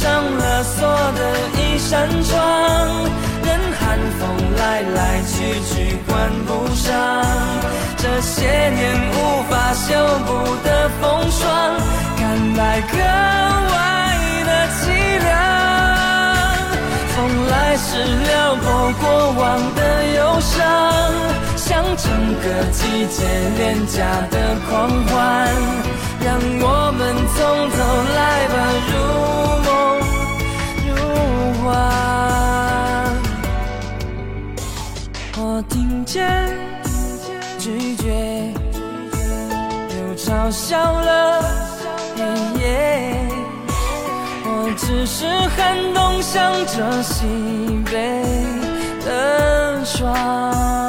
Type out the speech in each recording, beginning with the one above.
上了锁的一扇窗，任寒风来来去去关不上，这些年无法修补的风霜，看来格外的凄凉。风来时撩拨过往的忧伤，像整个季节廉价的狂欢，让我们从头来吧，如我听见拒绝，又嘲笑了黑夜。我只是寒冬向着西北的霜。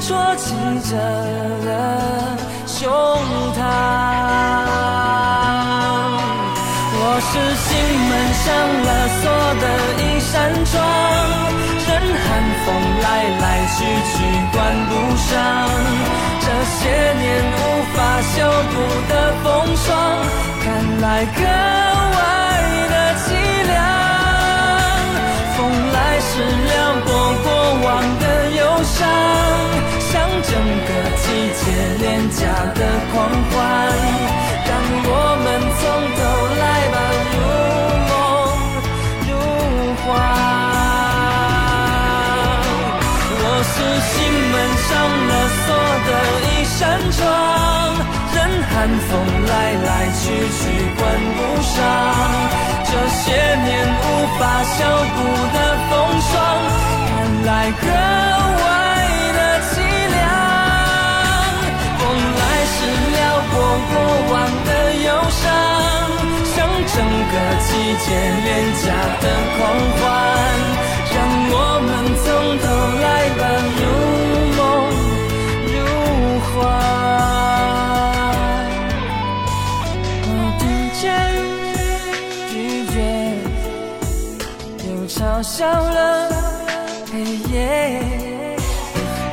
戳击着的胸膛。我是心门上了锁的一扇窗，任寒风来来去去关不上。这些年无法修补的风霜，看来格外的凄凉。风来时撩拨过假的狂欢，让我们从头来吧，如梦如幻。我是心门上了锁的一扇窗，任寒风来来去去关不上。这些年无法修补的风霜，看来格外整个季节廉价的狂欢。让我们从头来吧，如梦如幻。我听见拒绝，又嘲笑了黑夜。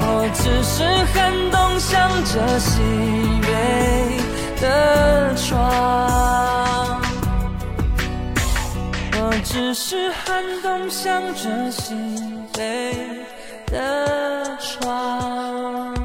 我只是寒冬向着西是寒冬向着西北的窗。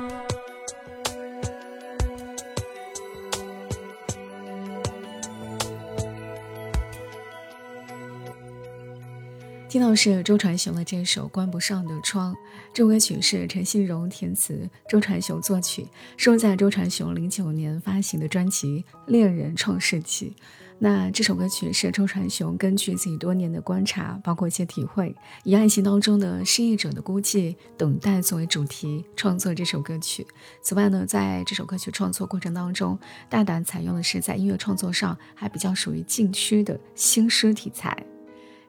听到是周传雄的这首《关不上的窗》，这首歌曲是陈信荣填词，周传雄作曲，收在周传雄零九年发行的专辑《恋人创世纪》。那这首歌曲是周传雄根据自己多年的观察，包括一些体会，以爱情当中的失意者的孤寂、等待作为主题创作这首歌曲。此外呢，在这首歌曲创作过程当中，大胆采用的是在音乐创作上还比较属于禁区的新诗题材。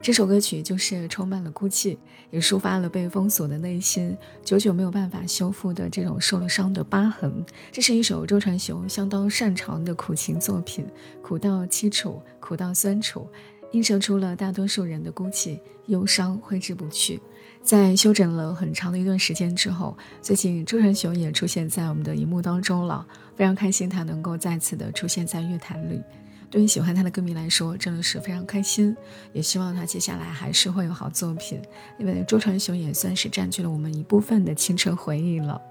这首歌曲就是充满了哭泣，也抒发了被封锁的内心，久久没有办法修复的这种受了伤的疤痕。这是一首周传雄相当擅长的苦情作品，苦到凄楚，苦到酸楚，映射出了大多数人的孤寂、忧伤挥之不去。在休整了很长的一段时间之后，最近周传雄也出现在我们的荧幕当中了，非常开心他能够再次的出现在乐坛里。对于喜欢他的歌迷来说，真的是非常开心，也希望他接下来还是会有好作品。因为周传雄也算是占据了我们一部分的青春回忆了。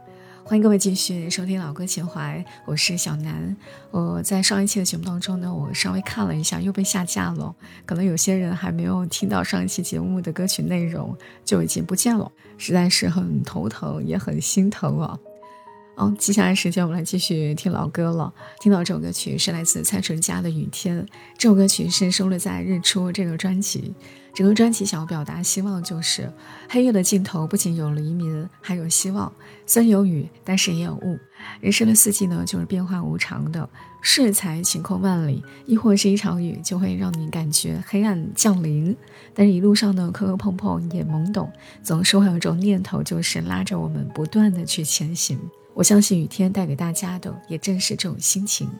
欢迎各位继续收听老歌情怀，我是小南。我在上一期的节目当中呢，我稍微看了一下，又被下架了。可能有些人还没有听到上一期节目的歌曲内容，就已经不见了，实在是很头疼，也很心疼啊。好，接下来时间我们来继续听老歌了。听到这首歌曲是来自蔡淳佳的《雨天》，这首歌曲是收录在《日出》这个专辑。整个专辑想要表达希望，就是黑夜的尽头不仅有黎明，还有希望。虽然有雨，但是也有雾。人生的四季呢，就是变化无常的。适才晴空万里，亦或是一场雨，就会让你感觉黑暗降临。但是，一路上呢，磕磕碰碰也懵懂，总是会有一种念头，就是拉着我们不断的去前行。我相信雨天带给大家的，也正是这种心情。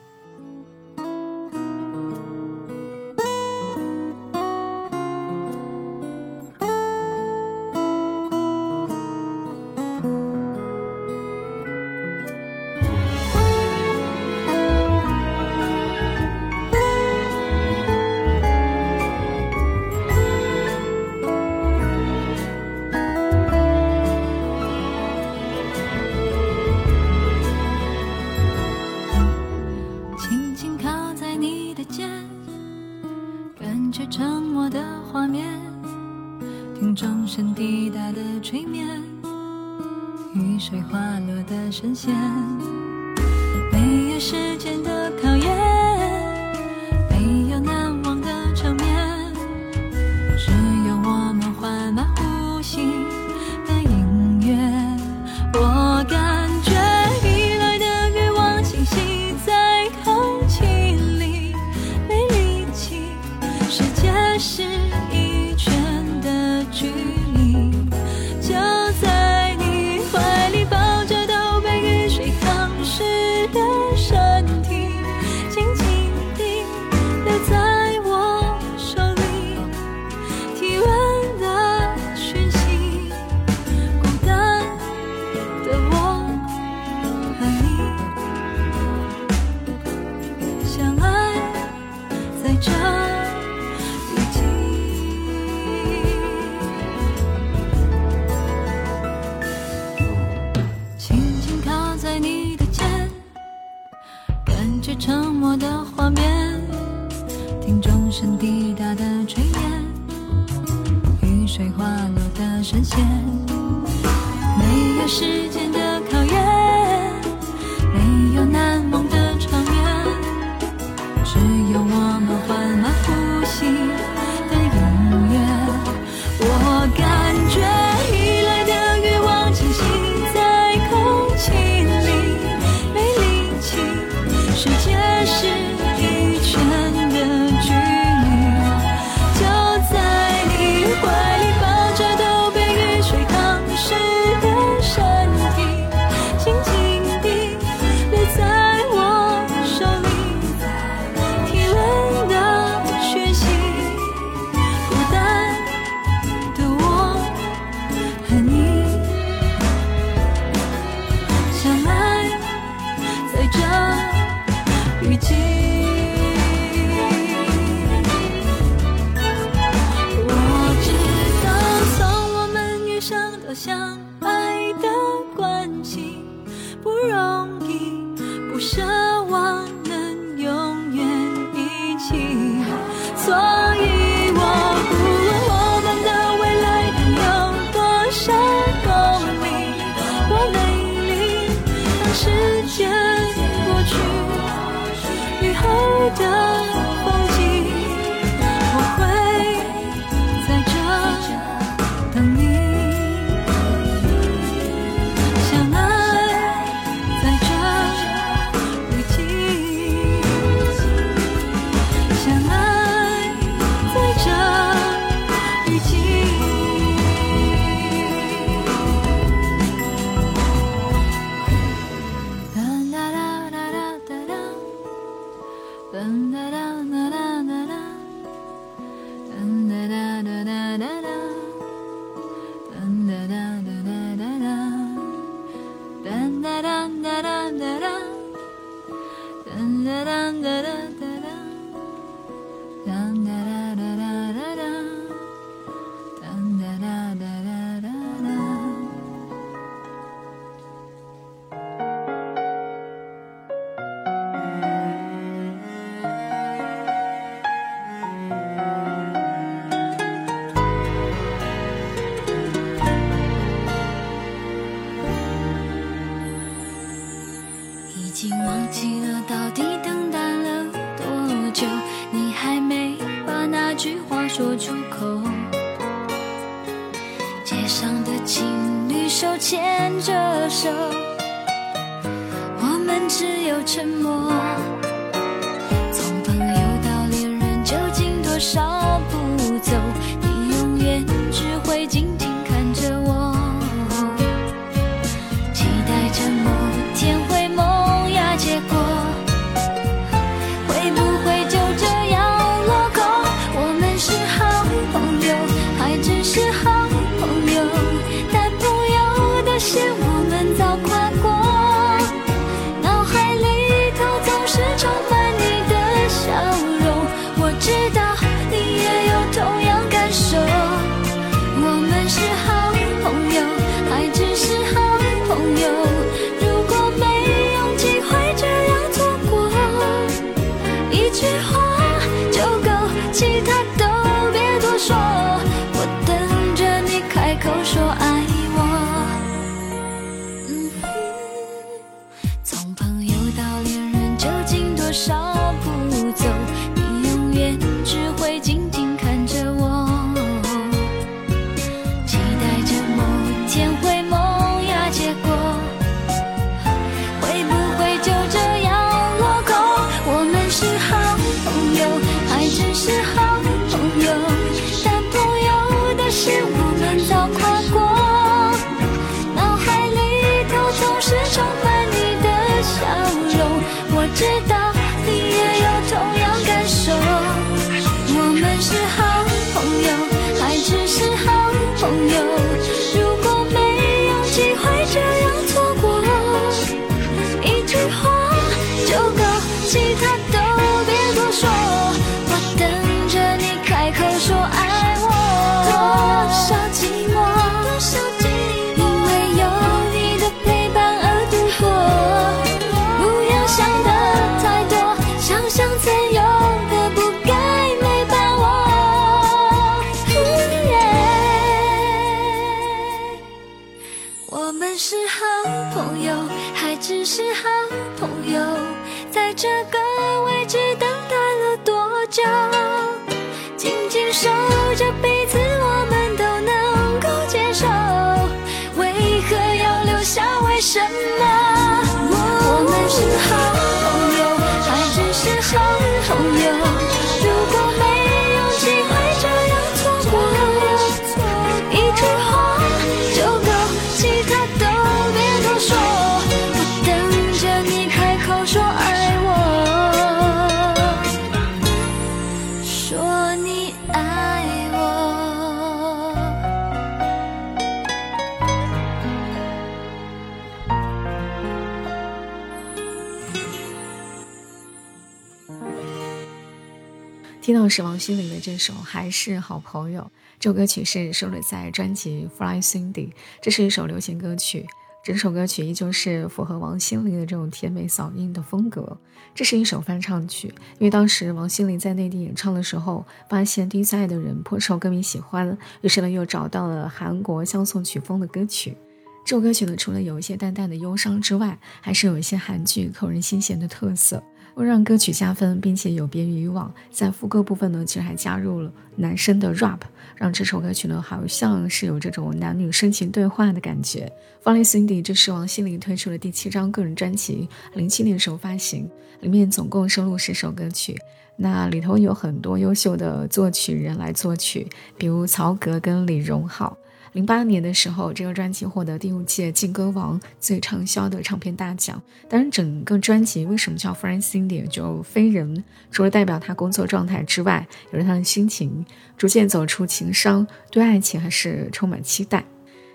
听到是王心凌的这首《还是好朋友》，这首歌曲是收录在专辑《Fly Cindy》，这是一首流行歌曲。整首歌曲依旧是符合王心凌的这种甜美嗓音的风格。这是一首翻唱曲，因为当时王心凌在内地演唱的时候，发现第一次爱的人颇受歌迷喜欢，于是呢又找到了韩国相送曲风的歌曲。这首歌曲呢，除了有一些淡淡的忧伤之外，还是有一些韩剧扣人心弦的特色。为让歌曲加分，并且有别于以往，在副歌部分呢，其实还加入了男生的 rap，让这首歌曲呢，好像是有这种男女深情对话的感觉。《Funny Cindy》这是王心凌推出的第七张个人专辑，零七年时候发行，里面总共收录十首歌曲。那里头有很多优秀的作曲人来作曲，比如曹格跟李荣浩。零八年的时候，这个专辑获得第五届劲歌王最畅销的唱片大奖。当然，整个专辑为什么叫 Friend Cindy 就非人，除了代表他工作状态之外，有着他的心情，逐渐走出情伤，对爱情还是充满期待。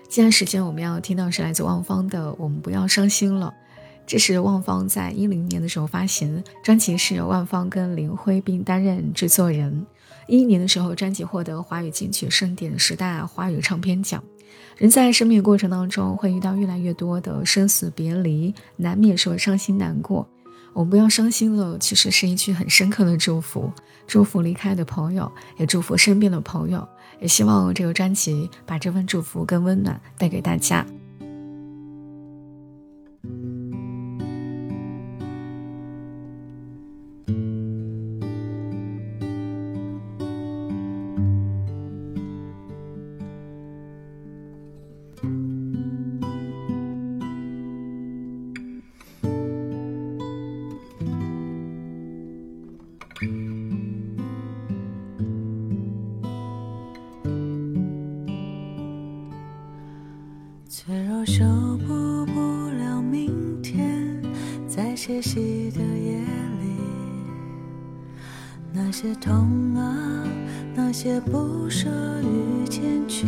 接下来时间我们要听到是来自万芳的《我们不要伤心了》，这是万芳在一零年的时候发行，专辑是由万芳跟林辉并担任制作人。一一年的时候，专辑获得华语金曲盛典十大华语唱片奖。人在生命过程当中会遇到越来越多的生死别离，难免说伤心难过。我们不要伤心了，其实是一句很深刻的祝福，祝福离开的朋友，也祝福身边的朋友，也希望这个专辑把这份祝福跟温暖带给大家。些痛啊，那些不舍与欠缺，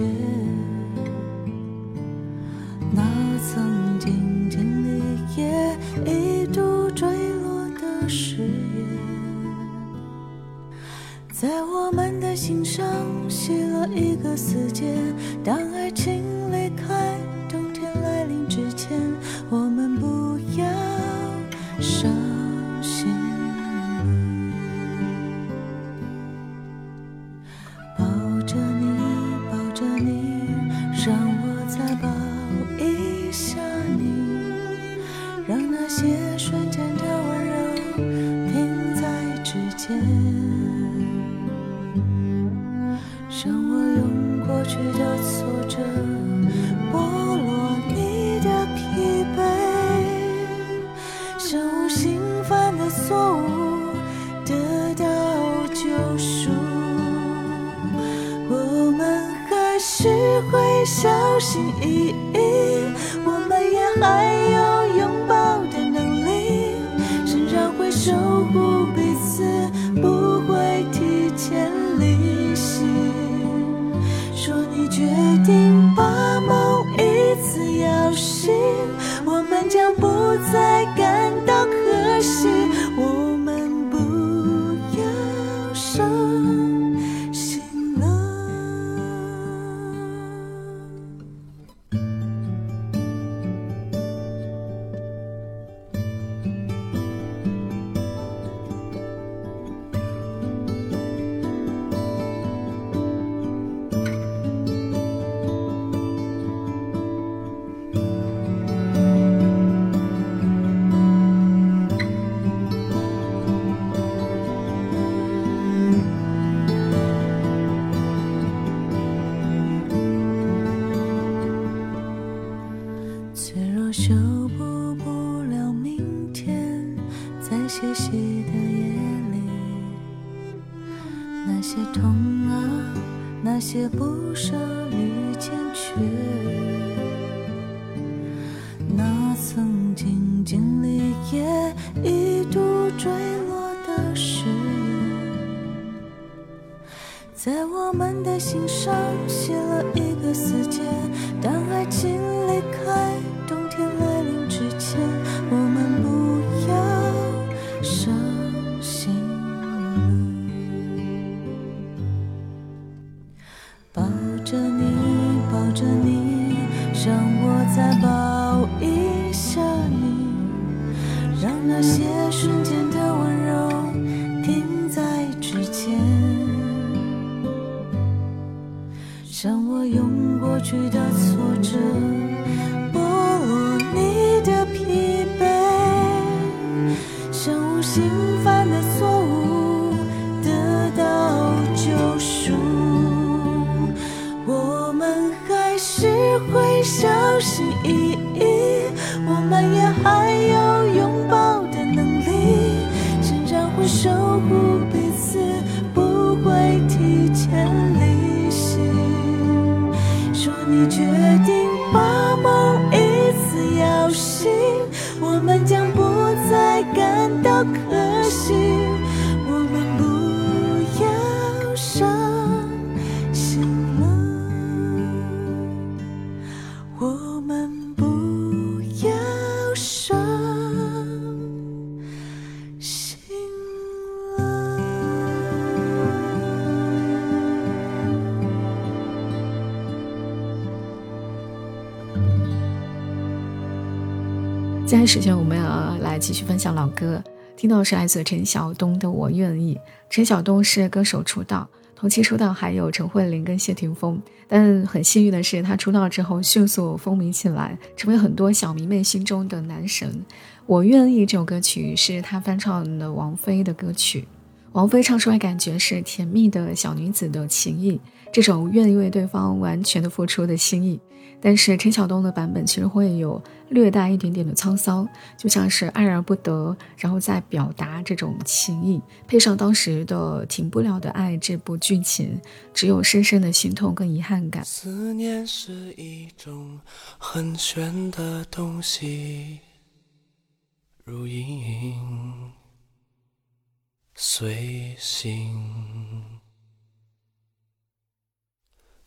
在那些瞬间的温柔停在指尖。让我用过去的挫折剥落你的疲惫，像无心犯的错误得到救赎，我们还是会小心翼翼，接下来时间我们要来继续分享老歌，听到是来自陈晓东的《我愿意》。陈晓东是歌手出道，同期出道还有陈慧琳跟谢霆锋，但很幸运的是，他出道之后迅速风靡起来，成为很多小迷妹心中的男神。《我愿意》这首歌曲是他翻唱的王菲的歌曲，王菲唱出来感觉是甜蜜的小女子的情意，这种愿意为对方完全的付出的心意。但是陈晓东的版本其实会有略带一点点的沧桑，就像是爱而不得，然后再表达这种情意，配上当时的《停不了的爱》这部剧情，只有深深的心痛跟遗憾感。思念是一种很玄的东西，如影随形。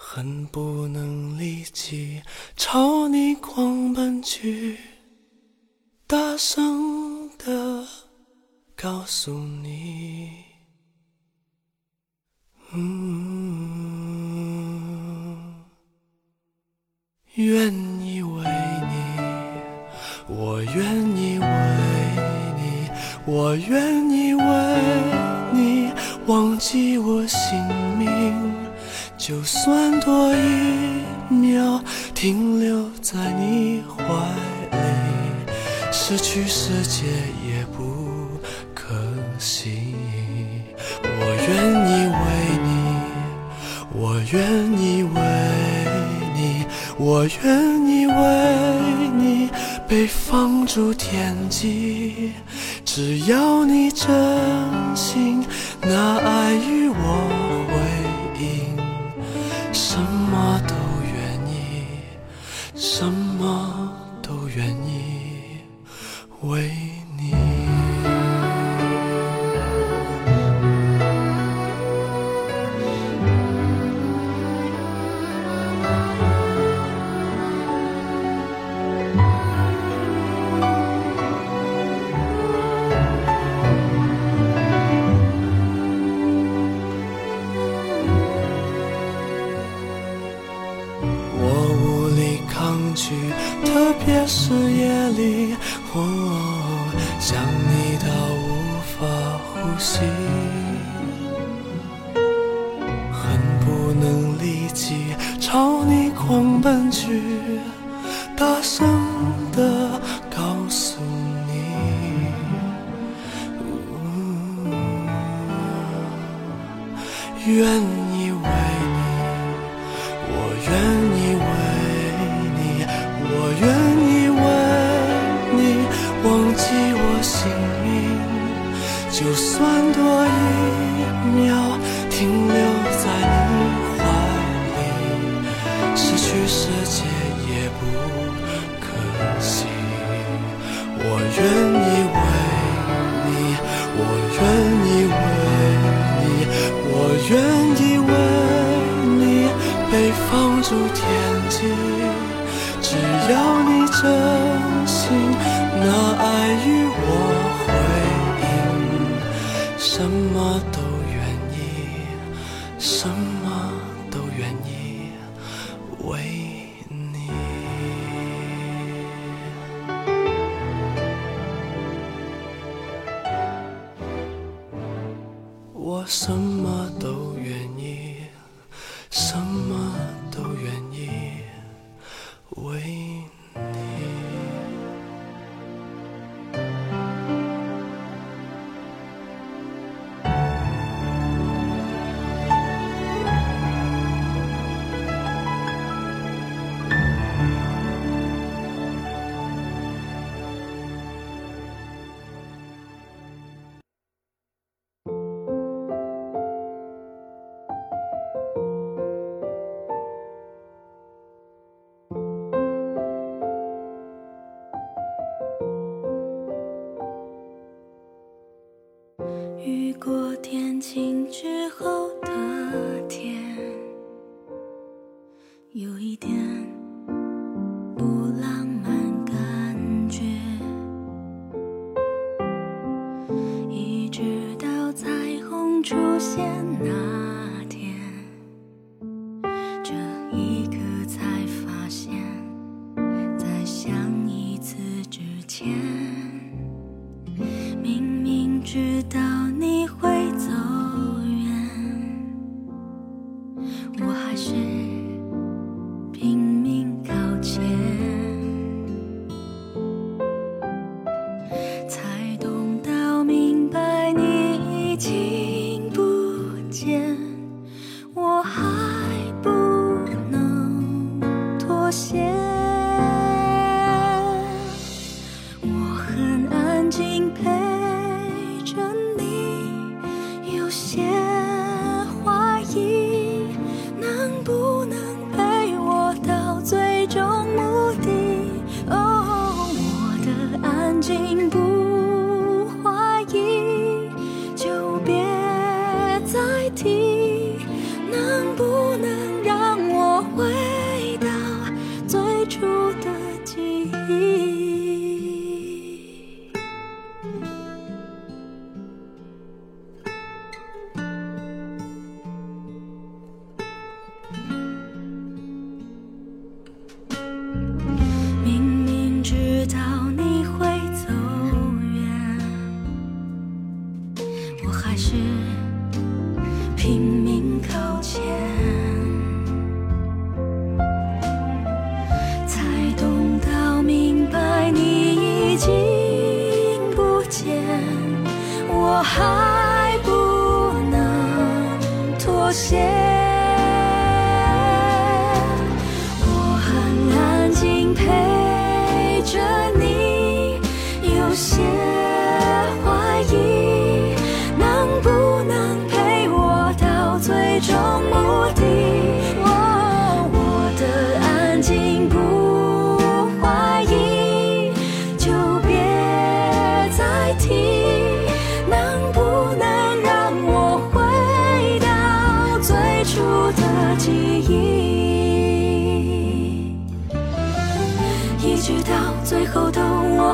恨不能立即朝你狂奔去，大声的告诉你，嗯，愿意为你，我愿意为你，我愿意为你忘记我姓名。就算多一秒停留在你怀里，失去世界也不可惜。我愿意为你，我愿意为你，我愿意为你被放逐天际。只要你真心拿爱与我能立即朝你狂奔去，大声的告诉你。愿放逐天际。只要你真心拿爱与我回应，什么都愿意，什么都愿意为你。我什么天哪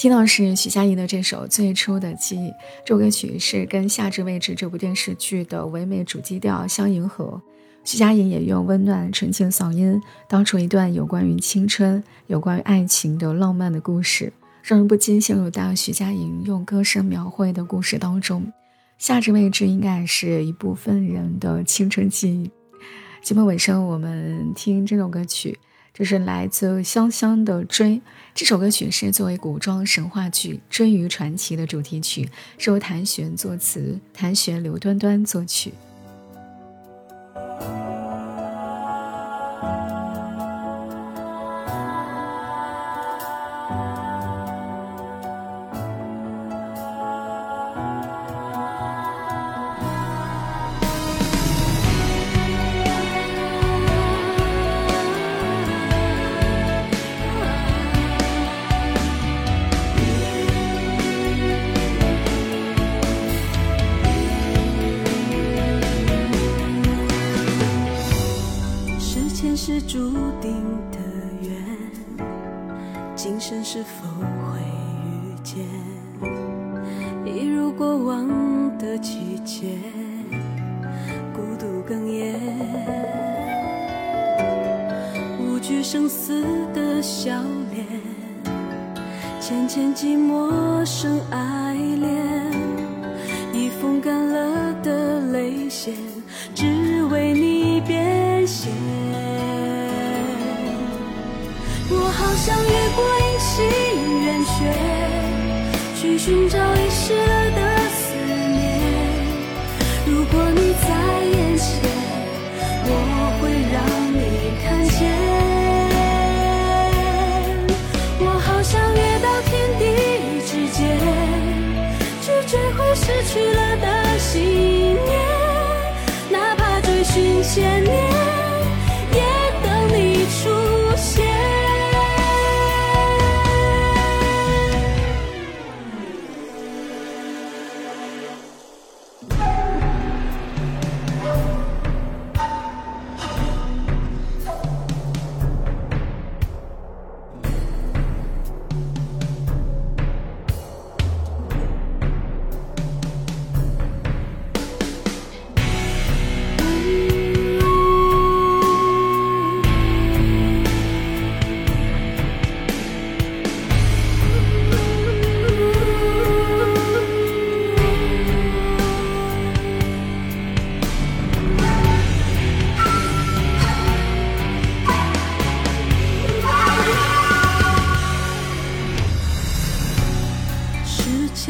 听到是许佳莹的这首《最初的记忆》，这首歌曲是跟《夏至未至》这部电视剧的唯美主基调相迎合。许佳莹也用温暖纯净嗓音道出一段有关于青春、有关于爱情的浪漫的故事，让人不禁陷入到许佳莹用歌声描绘的故事当中。夏至未至应该是一部分人的青春记忆。节目尾声，我们听这首歌曲。这是来自香香的《追》这首歌曲是作为古装神话剧《追鱼传奇》的主题曲，是由谭旋作词，谭旋、刘端端作曲。捡起陌生爱恋已风干了的泪腺只为你变咸我好想越过阴晴圆缺去寻找一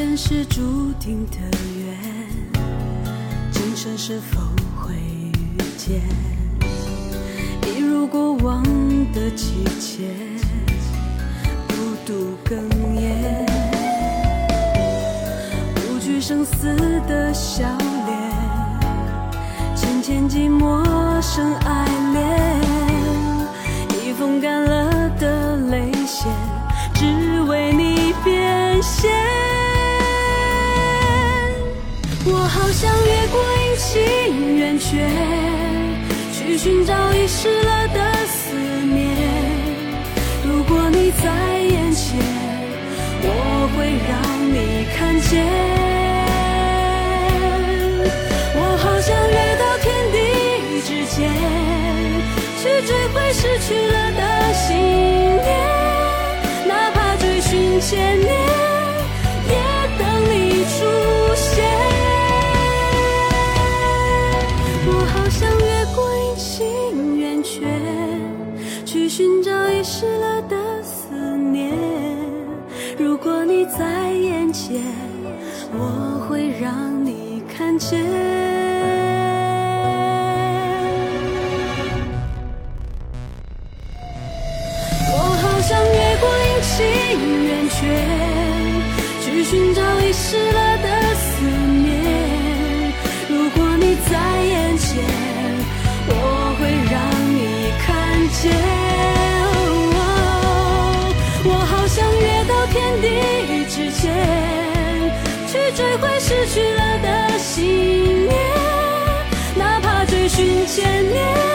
时间是注定的缘，今生是否会遇见？一如过往的季节，孤独哽咽，不惧生死的笑脸，浅浅寂寞生爱恋，一封干了的泪线，只为你变现。我好想越过阴晴圆缺，去寻找遗失了的思念。如果你在眼前，我会让你看见。我好想跃到天地之间，去追回失去了的信念，哪怕追寻千年，我会让你看见。失去了的信念，哪怕追寻千年。